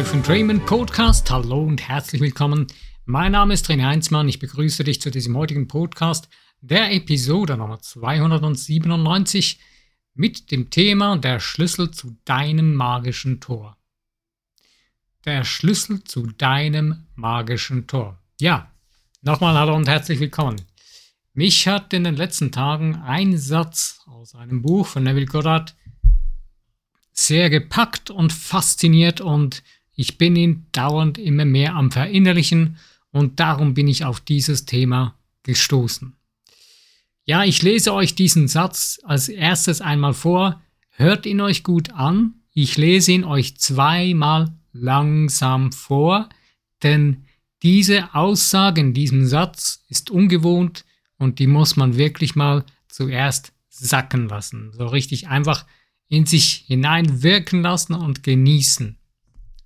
Life and Dreaming Podcast. Hallo und herzlich willkommen. Mein Name ist René Heinzmann. Ich begrüße dich zu diesem heutigen Podcast, der Episode Nummer 297 mit dem Thema Der Schlüssel zu deinem magischen Tor. Der Schlüssel zu deinem magischen Tor. Ja, nochmal hallo und herzlich willkommen. Mich hat in den letzten Tagen ein Satz aus einem Buch von Neville Goddard sehr gepackt und fasziniert und ich bin ihn dauernd immer mehr am Verinnerlichen und darum bin ich auf dieses Thema gestoßen. Ja, ich lese euch diesen Satz als erstes einmal vor, hört ihn euch gut an, ich lese ihn euch zweimal langsam vor, denn diese Aussage in diesem Satz ist ungewohnt und die muss man wirklich mal zuerst sacken lassen. So richtig einfach in sich hineinwirken lassen und genießen.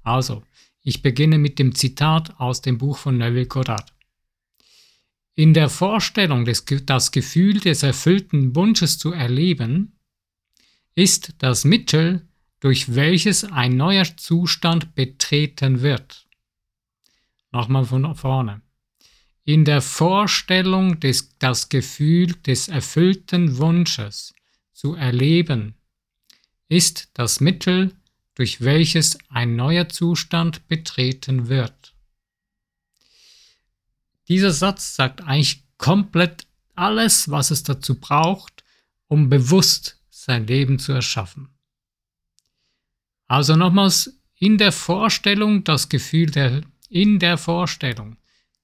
Also, ich beginne mit dem Zitat aus dem Buch von Neville Goddard. In der Vorstellung, des, das Gefühl des erfüllten Wunsches zu erleben, ist das Mittel, durch welches ein neuer Zustand betreten wird. Nochmal von vorne. In der Vorstellung, des, das Gefühl des erfüllten Wunsches zu erleben, ist das Mittel, durch welches ein neuer Zustand betreten wird. Dieser Satz sagt eigentlich komplett alles, was es dazu braucht, um bewusst sein Leben zu erschaffen. Also nochmals in der Vorstellung das Gefühl der, in der Vorstellung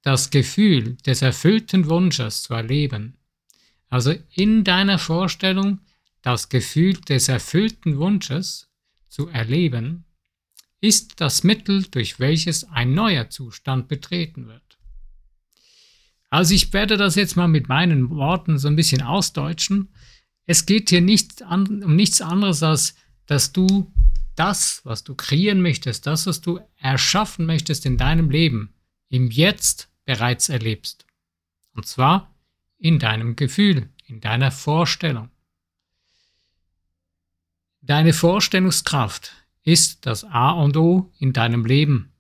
das Gefühl des erfüllten Wunsches zu erleben. Also in deiner Vorstellung das Gefühl des erfüllten Wunsches zu erleben, ist das Mittel, durch welches ein neuer Zustand betreten wird. Also ich werde das jetzt mal mit meinen Worten so ein bisschen ausdeutschen. Es geht hier nicht an, um nichts anderes als, dass du das, was du kreieren möchtest, das, was du erschaffen möchtest in deinem Leben, im Jetzt bereits erlebst. Und zwar in deinem Gefühl, in deiner Vorstellung. Deine Vorstellungskraft ist das A und O in deinem Leben.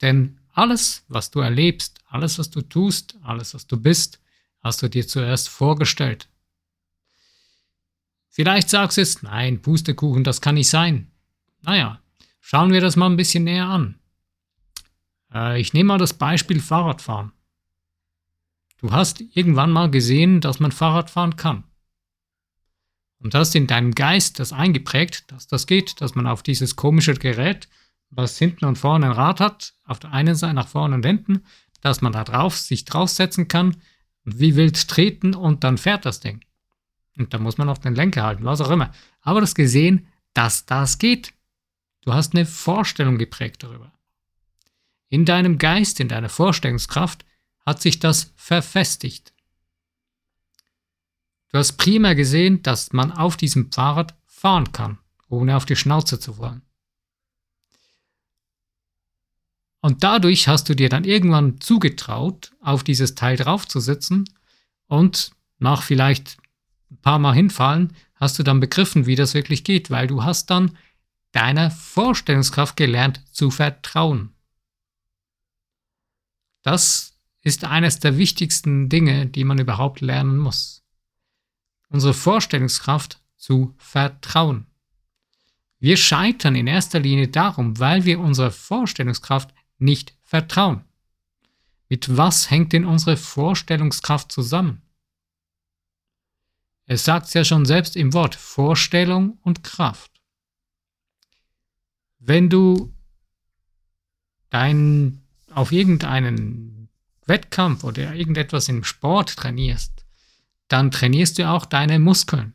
Denn alles, was du erlebst, alles, was du tust, alles, was du bist, hast du dir zuerst vorgestellt. Vielleicht sagst du jetzt, nein, Pustekuchen, das kann nicht sein. Naja, schauen wir das mal ein bisschen näher an. Äh, ich nehme mal das Beispiel Fahrradfahren. Du hast irgendwann mal gesehen, dass man Fahrrad fahren kann. Und hast in deinem Geist das eingeprägt, dass das geht, dass man auf dieses komische Gerät, was hinten und vorne ein Rad hat, auf der einen Seite nach vorne und hinten, dass man da drauf sich draufsetzen kann wie wild treten und dann fährt das Ding. Und da muss man auf den Lenker halten, was auch immer. Aber das gesehen, dass das geht. Du hast eine Vorstellung geprägt darüber. In deinem Geist, in deiner Vorstellungskraft hat sich das verfestigt. Du hast prima gesehen, dass man auf diesem Fahrrad fahren kann, ohne auf die Schnauze zu fallen. Und dadurch hast du dir dann irgendwann zugetraut, auf dieses Teil draufzusitzen und nach vielleicht ein paar Mal hinfallen, hast du dann begriffen, wie das wirklich geht, weil du hast dann deiner Vorstellungskraft gelernt zu vertrauen. Das ist eines der wichtigsten Dinge, die man überhaupt lernen muss unsere Vorstellungskraft zu vertrauen. Wir scheitern in erster Linie darum, weil wir unserer Vorstellungskraft nicht vertrauen. Mit was hängt denn unsere Vorstellungskraft zusammen? Es sagt es ja schon selbst im Wort Vorstellung und Kraft. Wenn du dein, auf irgendeinen Wettkampf oder irgendetwas im Sport trainierst, dann trainierst du auch deine Muskeln.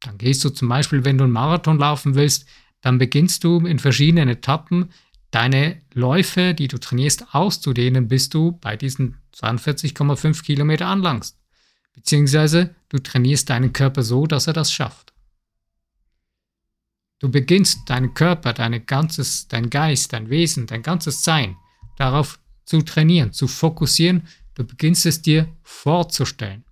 Dann gehst du zum Beispiel, wenn du einen Marathon laufen willst, dann beginnst du in verschiedenen Etappen deine Läufe, die du trainierst, auszudehnen, bis du bei diesen 42,5 Kilometer anlangst. Beziehungsweise du trainierst deinen Körper so, dass er das schafft. Du beginnst deinen Körper, dein ganzes, dein Geist, dein Wesen, dein ganzes Sein darauf zu trainieren, zu fokussieren. Du beginnst es dir vorzustellen.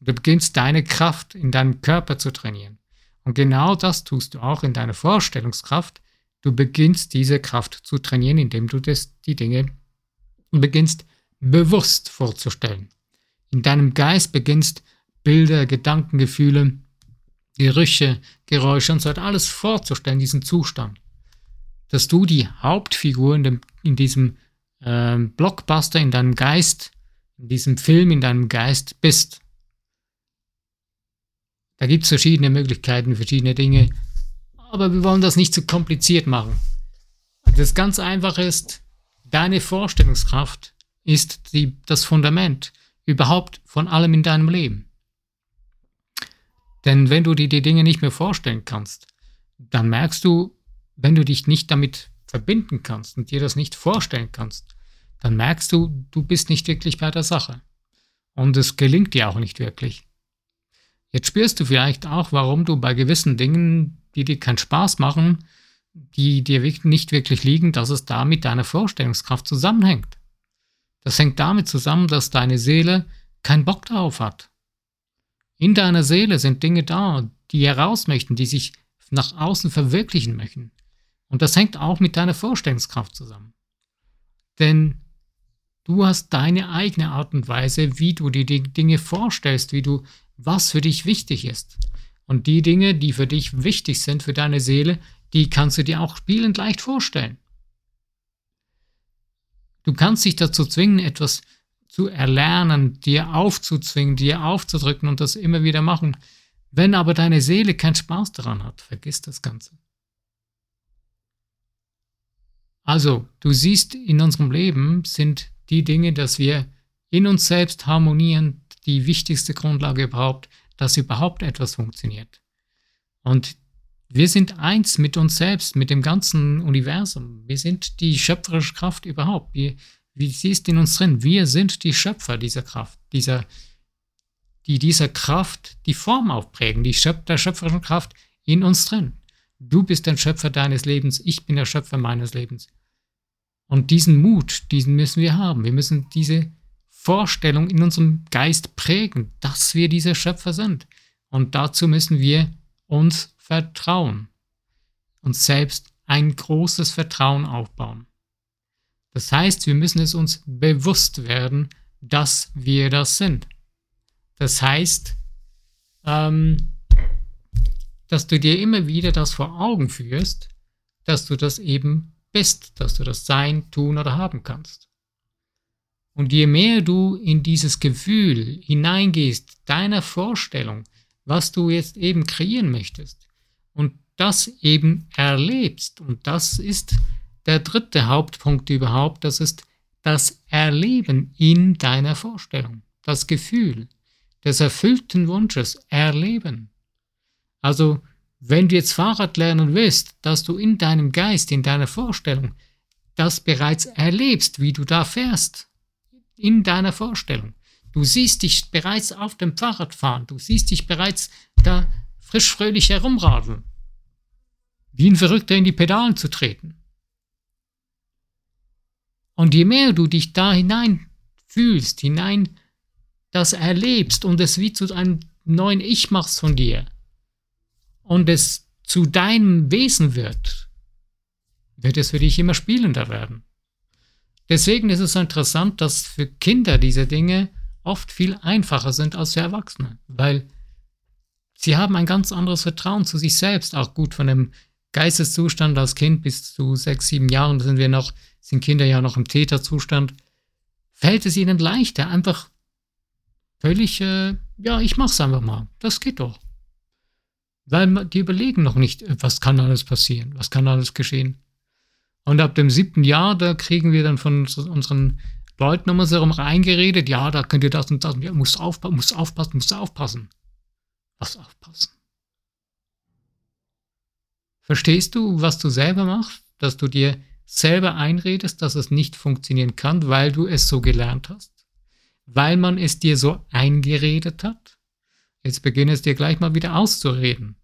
Du beginnst deine Kraft in deinem Körper zu trainieren. Und genau das tust du auch in deiner Vorstellungskraft, Du beginnst diese Kraft zu trainieren, indem du das, die Dinge beginnst bewusst vorzustellen. In deinem Geist beginnst Bilder, Gedanken, Gefühle, Gerüche, Geräusche und so weiter alles vorzustellen, diesen Zustand. Dass du die Hauptfigur in, dem, in diesem äh, Blockbuster, in deinem Geist, in diesem Film, in deinem Geist bist. Da gibt es verschiedene Möglichkeiten, verschiedene Dinge, aber wir wollen das nicht zu kompliziert machen. Das ganz Einfache ist, deine Vorstellungskraft ist die, das Fundament überhaupt von allem in deinem Leben. Denn wenn du dir die Dinge nicht mehr vorstellen kannst, dann merkst du, wenn du dich nicht damit verbinden kannst und dir das nicht vorstellen kannst, dann merkst du, du bist nicht wirklich bei der Sache. Und es gelingt dir auch nicht wirklich. Jetzt spürst du vielleicht auch, warum du bei gewissen Dingen, die dir keinen Spaß machen, die dir nicht wirklich liegen, dass es da mit deiner Vorstellungskraft zusammenhängt. Das hängt damit zusammen, dass deine Seele keinen Bock darauf hat. In deiner Seele sind Dinge da, die heraus möchten, die sich nach außen verwirklichen möchten. Und das hängt auch mit deiner Vorstellungskraft zusammen. Denn du hast deine eigene Art und Weise, wie du dir die Dinge vorstellst, wie du, was für dich wichtig ist. Und die Dinge, die für dich wichtig sind, für deine Seele, die kannst du dir auch spielend leicht vorstellen. Du kannst dich dazu zwingen, etwas zu erlernen, dir aufzuzwingen, dir aufzudrücken und das immer wieder machen. Wenn aber deine Seele keinen Spaß daran hat, vergiss das Ganze. Also, du siehst, in unserem Leben sind die Dinge, dass wir in uns selbst harmonieren, die wichtigste Grundlage überhaupt, dass überhaupt etwas funktioniert. Und wir sind eins mit uns selbst, mit dem ganzen Universum. Wir sind die schöpferische Kraft überhaupt. Wir, wie sie ist in uns drin. Wir sind die Schöpfer dieser Kraft, dieser, die dieser Kraft die Form aufprägen, die Schöp der schöpferischen Kraft in uns drin. Du bist der Schöpfer deines Lebens, ich bin der Schöpfer meines Lebens. Und diesen Mut, diesen müssen wir haben. Wir müssen diese Vorstellung in unserem Geist prägen, dass wir diese Schöpfer sind. Und dazu müssen wir uns Vertrauen. Uns selbst ein großes Vertrauen aufbauen. Das heißt, wir müssen es uns bewusst werden, dass wir das sind. Das heißt, ähm, dass du dir immer wieder das vor Augen führst, dass du das eben bist, dass du das sein, tun oder haben kannst. Und je mehr du in dieses Gefühl hineingehst, deiner Vorstellung, was du jetzt eben kreieren möchtest, und das eben erlebst. Und das ist der dritte Hauptpunkt überhaupt, das ist das Erleben in deiner Vorstellung, das Gefühl des erfüllten Wunsches erleben. Also, wenn du jetzt Fahrrad lernen willst, dass du in deinem Geist, in deiner Vorstellung das bereits erlebst, wie du da fährst, in deiner Vorstellung. Du siehst dich bereits auf dem Fahrrad fahren, du siehst dich bereits da frisch fröhlich herumradeln. Wie ein Verrückter in die Pedalen zu treten. Und je mehr du dich da hinein fühlst, hinein das erlebst und es wie zu einem neuen Ich machst von dir und es zu deinem Wesen wird, wird es für dich immer spielender werden. Deswegen ist es so interessant, dass für Kinder diese Dinge oft viel einfacher sind als für Erwachsene, weil Sie haben ein ganz anderes Vertrauen zu sich selbst, auch gut von dem Geisteszustand als Kind bis zu sechs, sieben Jahren sind wir noch, sind Kinder ja noch im Täterzustand. Fällt es ihnen leichter, einfach völlig, äh, ja, ich mach's einfach mal. Das geht doch. Weil die überlegen noch nicht, was kann alles passieren, was kann alles geschehen. Und ab dem siebten Jahr, da kriegen wir dann von unseren Leuten um uns herum reingeredet, ja, da könnt ihr das und das, ja, muss aufpassen, muss aufpassen, muss aufpassen was aufpassen. Verstehst du, was du selber machst? Dass du dir selber einredest, dass es nicht funktionieren kann, weil du es so gelernt hast? Weil man es dir so eingeredet hat? Jetzt beginne es dir gleich mal wieder auszureden.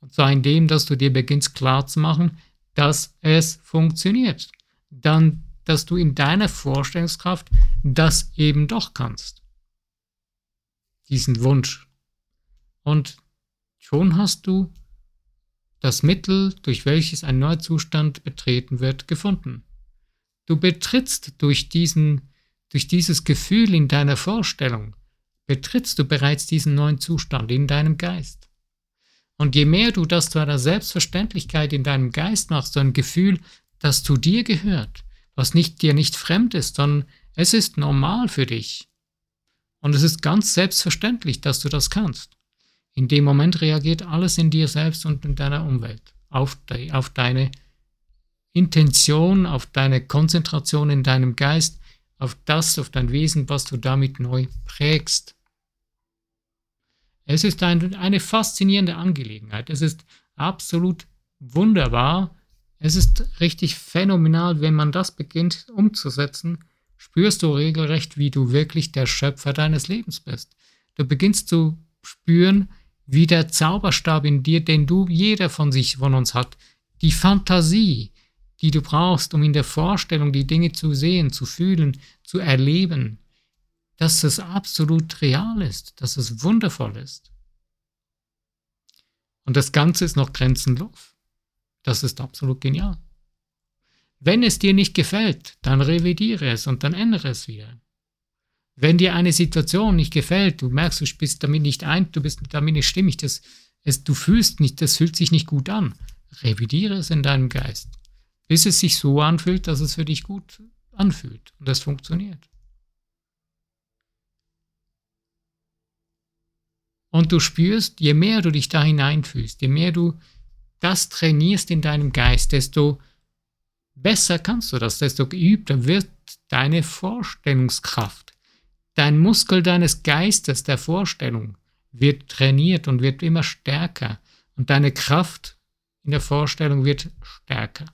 Und zwar indem, dass du dir beginnst klarzumachen, dass es funktioniert. Dann, dass du in deiner Vorstellungskraft das eben doch kannst. Diesen Wunsch und schon hast du das Mittel, durch welches ein neuer Zustand betreten wird, gefunden. Du betrittst durch, diesen, durch dieses Gefühl in deiner Vorstellung, betrittst du bereits diesen neuen Zustand in deinem Geist. Und je mehr du das zu einer Selbstverständlichkeit in deinem Geist machst, so ein Gefühl, das zu dir gehört, was nicht dir nicht fremd ist, sondern es ist normal für dich. Und es ist ganz selbstverständlich, dass du das kannst. In dem Moment reagiert alles in dir selbst und in deiner Umwelt auf, de, auf deine Intention, auf deine Konzentration in deinem Geist, auf das, auf dein Wesen, was du damit neu prägst. Es ist ein, eine faszinierende Angelegenheit. Es ist absolut wunderbar. Es ist richtig phänomenal, wenn man das beginnt umzusetzen, spürst du regelrecht, wie du wirklich der Schöpfer deines Lebens bist. Du beginnst zu spüren, wie der Zauberstab in dir, den du jeder von sich von uns hat, die Fantasie, die du brauchst, um in der Vorstellung die Dinge zu sehen, zu fühlen, zu erleben, dass es absolut real ist, dass es wundervoll ist. Und das Ganze ist noch grenzenlos. Das ist absolut genial. Wenn es dir nicht gefällt, dann revidiere es und dann ändere es wieder. Wenn dir eine Situation nicht gefällt, du merkst, du bist damit nicht ein, du bist damit nicht stimmig, das, es, du fühlst nicht, das fühlt sich nicht gut an, revidiere es in deinem Geist, bis es sich so anfühlt, dass es für dich gut anfühlt und das funktioniert. Und du spürst, je mehr du dich da hineinfühlst, je mehr du das trainierst in deinem Geist, desto besser kannst du das, desto geübter wird deine Vorstellungskraft. Dein Muskel deines Geistes, der Vorstellung, wird trainiert und wird immer stärker. Und deine Kraft in der Vorstellung wird stärker.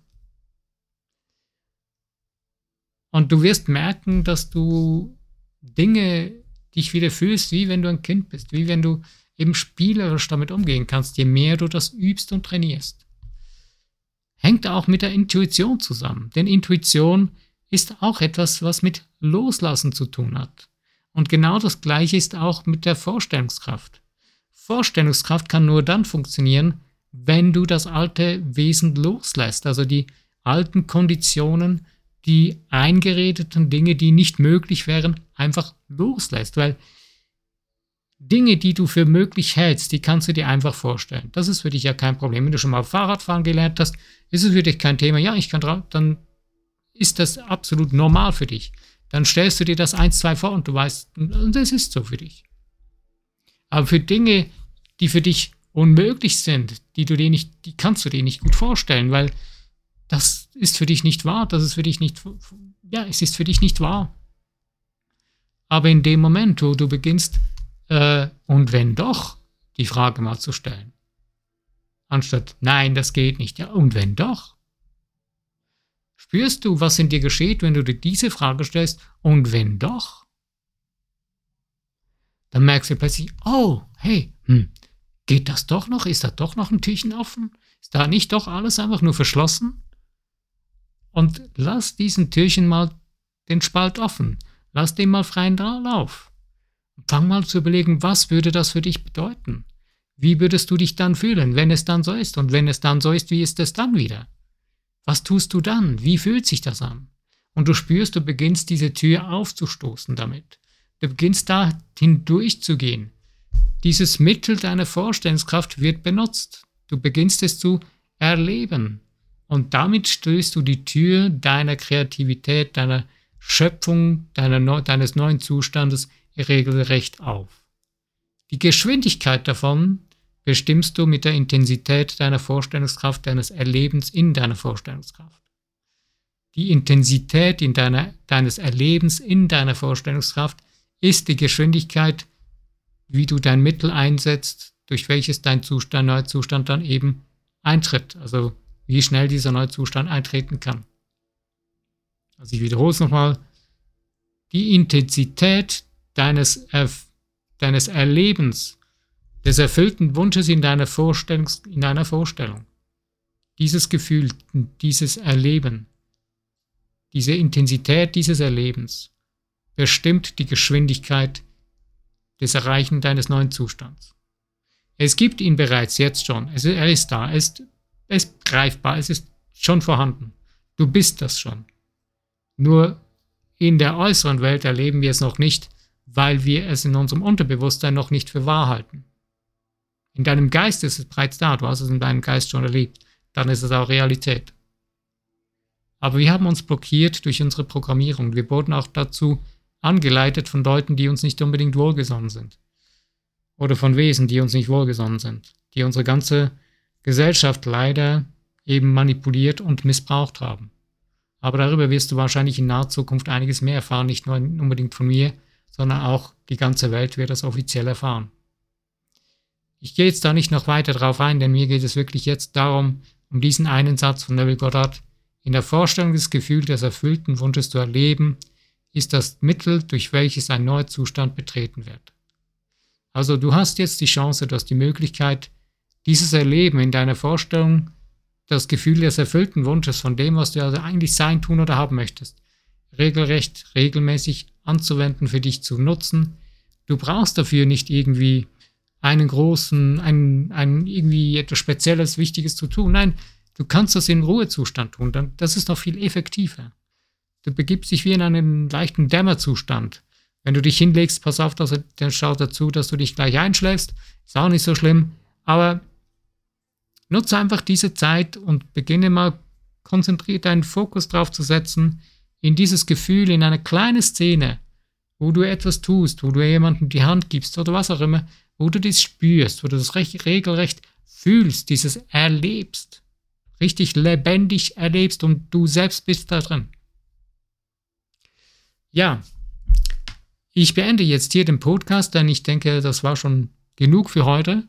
Und du wirst merken, dass du Dinge dich wieder fühlst, wie wenn du ein Kind bist, wie wenn du eben spielerisch damit umgehen kannst, je mehr du das übst und trainierst. Hängt auch mit der Intuition zusammen, denn Intuition ist auch etwas, was mit Loslassen zu tun hat. Und genau das Gleiche ist auch mit der Vorstellungskraft. Vorstellungskraft kann nur dann funktionieren, wenn du das alte Wesen loslässt, also die alten Konditionen, die eingeredeten Dinge, die nicht möglich wären, einfach loslässt. Weil Dinge, die du für möglich hältst, die kannst du dir einfach vorstellen. Das ist für dich ja kein Problem. Wenn du schon mal Fahrradfahren gelernt hast, ist es für dich kein Thema. Ja, ich kann drauf, dann ist das absolut normal für dich. Dann stellst du dir das eins, zwei vor und du weißt, das ist so für dich. Aber für Dinge, die für dich unmöglich sind, die du dir nicht, die kannst du dir nicht gut vorstellen, weil das ist für dich nicht wahr, das ist für dich nicht, ja, es ist für dich nicht wahr. Aber in dem Moment, wo du beginnst, äh, und wenn doch, die Frage mal zu stellen, anstatt, nein, das geht nicht, ja, und wenn doch, spürst du, was in dir geschieht, wenn du dir diese Frage stellst, und wenn doch, dann merkst du plötzlich, oh, hey, hm, geht das doch noch? Ist da doch noch ein Türchen offen? Ist da nicht doch alles einfach nur verschlossen? Und lass diesen Türchen mal den Spalt offen. Lass dem mal freien Lauf. Fang mal zu überlegen, was würde das für dich bedeuten? Wie würdest du dich dann fühlen, wenn es dann so ist? Und wenn es dann so ist, wie ist es dann wieder? Was tust du dann? Wie fühlt sich das an? Und du spürst, du beginnst diese Tür aufzustoßen damit. Du beginnst da hindurchzugehen. Dieses Mittel deiner Vorstellungskraft wird benutzt. Du beginnst es zu erleben. Und damit stößt du die Tür deiner Kreativität, deiner Schöpfung, deiner, deines neuen Zustandes regelrecht auf. Die Geschwindigkeit davon bestimmst du mit der Intensität deiner Vorstellungskraft, deines Erlebens in deiner Vorstellungskraft. Die Intensität in deiner, deines Erlebens in deiner Vorstellungskraft ist die Geschwindigkeit, wie du dein Mittel einsetzt, durch welches dein Zustand, neuer Zustand dann eben eintritt. Also wie schnell dieser neue Zustand eintreten kann. Also ich wiederhole es nochmal. Die Intensität deines, er deines Erlebens, des erfüllten Wunsches in deiner, Vorstellung, in deiner Vorstellung, dieses Gefühl, dieses Erleben, diese Intensität dieses Erlebens bestimmt die Geschwindigkeit des Erreichen deines neuen Zustands. Es gibt ihn bereits jetzt schon. Er ist da. Er ist ist greifbar, es ist schon vorhanden. Du bist das schon. Nur in der äußeren Welt erleben wir es noch nicht, weil wir es in unserem Unterbewusstsein noch nicht für wahr halten. In deinem Geist ist es bereits da, du hast es in deinem Geist schon erlebt, dann ist es auch Realität. Aber wir haben uns blockiert durch unsere Programmierung. Wir wurden auch dazu angeleitet von Leuten, die uns nicht unbedingt wohlgesonnen sind. Oder von Wesen, die uns nicht wohlgesonnen sind, die unsere ganze Gesellschaft leider eben manipuliert und missbraucht haben. Aber darüber wirst du wahrscheinlich in naher Zukunft einiges mehr erfahren, nicht nur unbedingt von mir, sondern auch die ganze Welt wird das offiziell erfahren. Ich gehe jetzt da nicht noch weiter drauf ein, denn mir geht es wirklich jetzt darum, um diesen einen Satz von Neville Goddard, in der Vorstellung des Gefühls des erfüllten Wunsches zu erleben, ist das Mittel, durch welches ein neuer Zustand betreten wird. Also du hast jetzt die Chance, du hast die Möglichkeit, dieses Erleben in deiner Vorstellung, das Gefühl des erfüllten Wunsches von dem, was du also eigentlich sein, tun oder haben möchtest, regelrecht, regelmäßig anzuwenden, für dich zu nutzen. Du brauchst dafür nicht irgendwie einen großen, einen, einen irgendwie etwas Spezielles, Wichtiges zu tun. Nein, du kannst das in Ruhezustand tun. Dann, das ist noch viel effektiver. Du begibst dich wie in einen leichten Dämmerzustand. Wenn du dich hinlegst, pass auf, dass, dann schau dazu, dass du dich gleich einschläfst. Ist auch nicht so schlimm. Aber nutze einfach diese Zeit und beginne mal konzentriert deinen Fokus drauf zu setzen, in dieses Gefühl, in eine kleine Szene, wo du etwas tust, wo du jemandem die Hand gibst oder was auch immer, wo du das spürst, wo du das regelrecht fühlst, dieses erlebst, richtig lebendig erlebst und du selbst bist da drin. Ja, ich beende jetzt hier den Podcast, denn ich denke, das war schon genug für heute.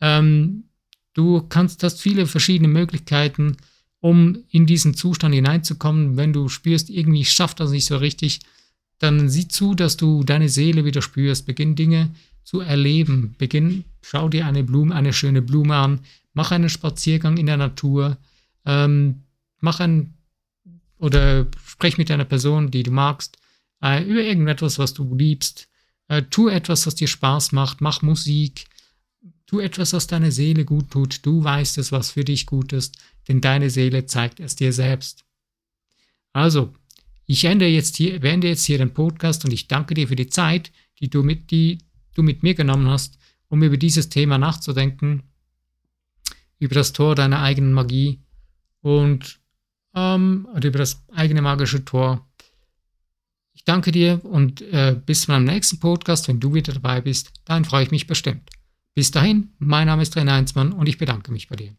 Ähm, du kannst, hast viele verschiedene Möglichkeiten, um in diesen Zustand hineinzukommen. Wenn du spürst, irgendwie schafft das nicht so richtig, dann sieh zu, dass du deine Seele wieder spürst. Beginn Dinge zu erleben. Beginn, schau dir eine Blume, eine schöne Blume an. Mach einen Spaziergang in der Natur. Ähm, mach ein oder sprech mit einer Person, die du magst, äh, über irgendetwas, was du liebst. Äh, tu etwas, was dir Spaß macht. Mach Musik. Tu etwas, was deine Seele gut tut. Du weißt es, was für dich gut ist, denn deine Seele zeigt es dir selbst. Also, ich ende jetzt hier, beende jetzt hier den Podcast und ich danke dir für die Zeit, die du mit, die du mit mir genommen hast, um über dieses Thema nachzudenken, über das Tor deiner eigenen Magie und ähm, über das eigene magische Tor. Ich danke dir und äh, bis zu meinem nächsten Podcast, wenn du wieder dabei bist, dann freue ich mich bestimmt. Bis dahin, mein Name ist René Heinzmann und ich bedanke mich bei dir.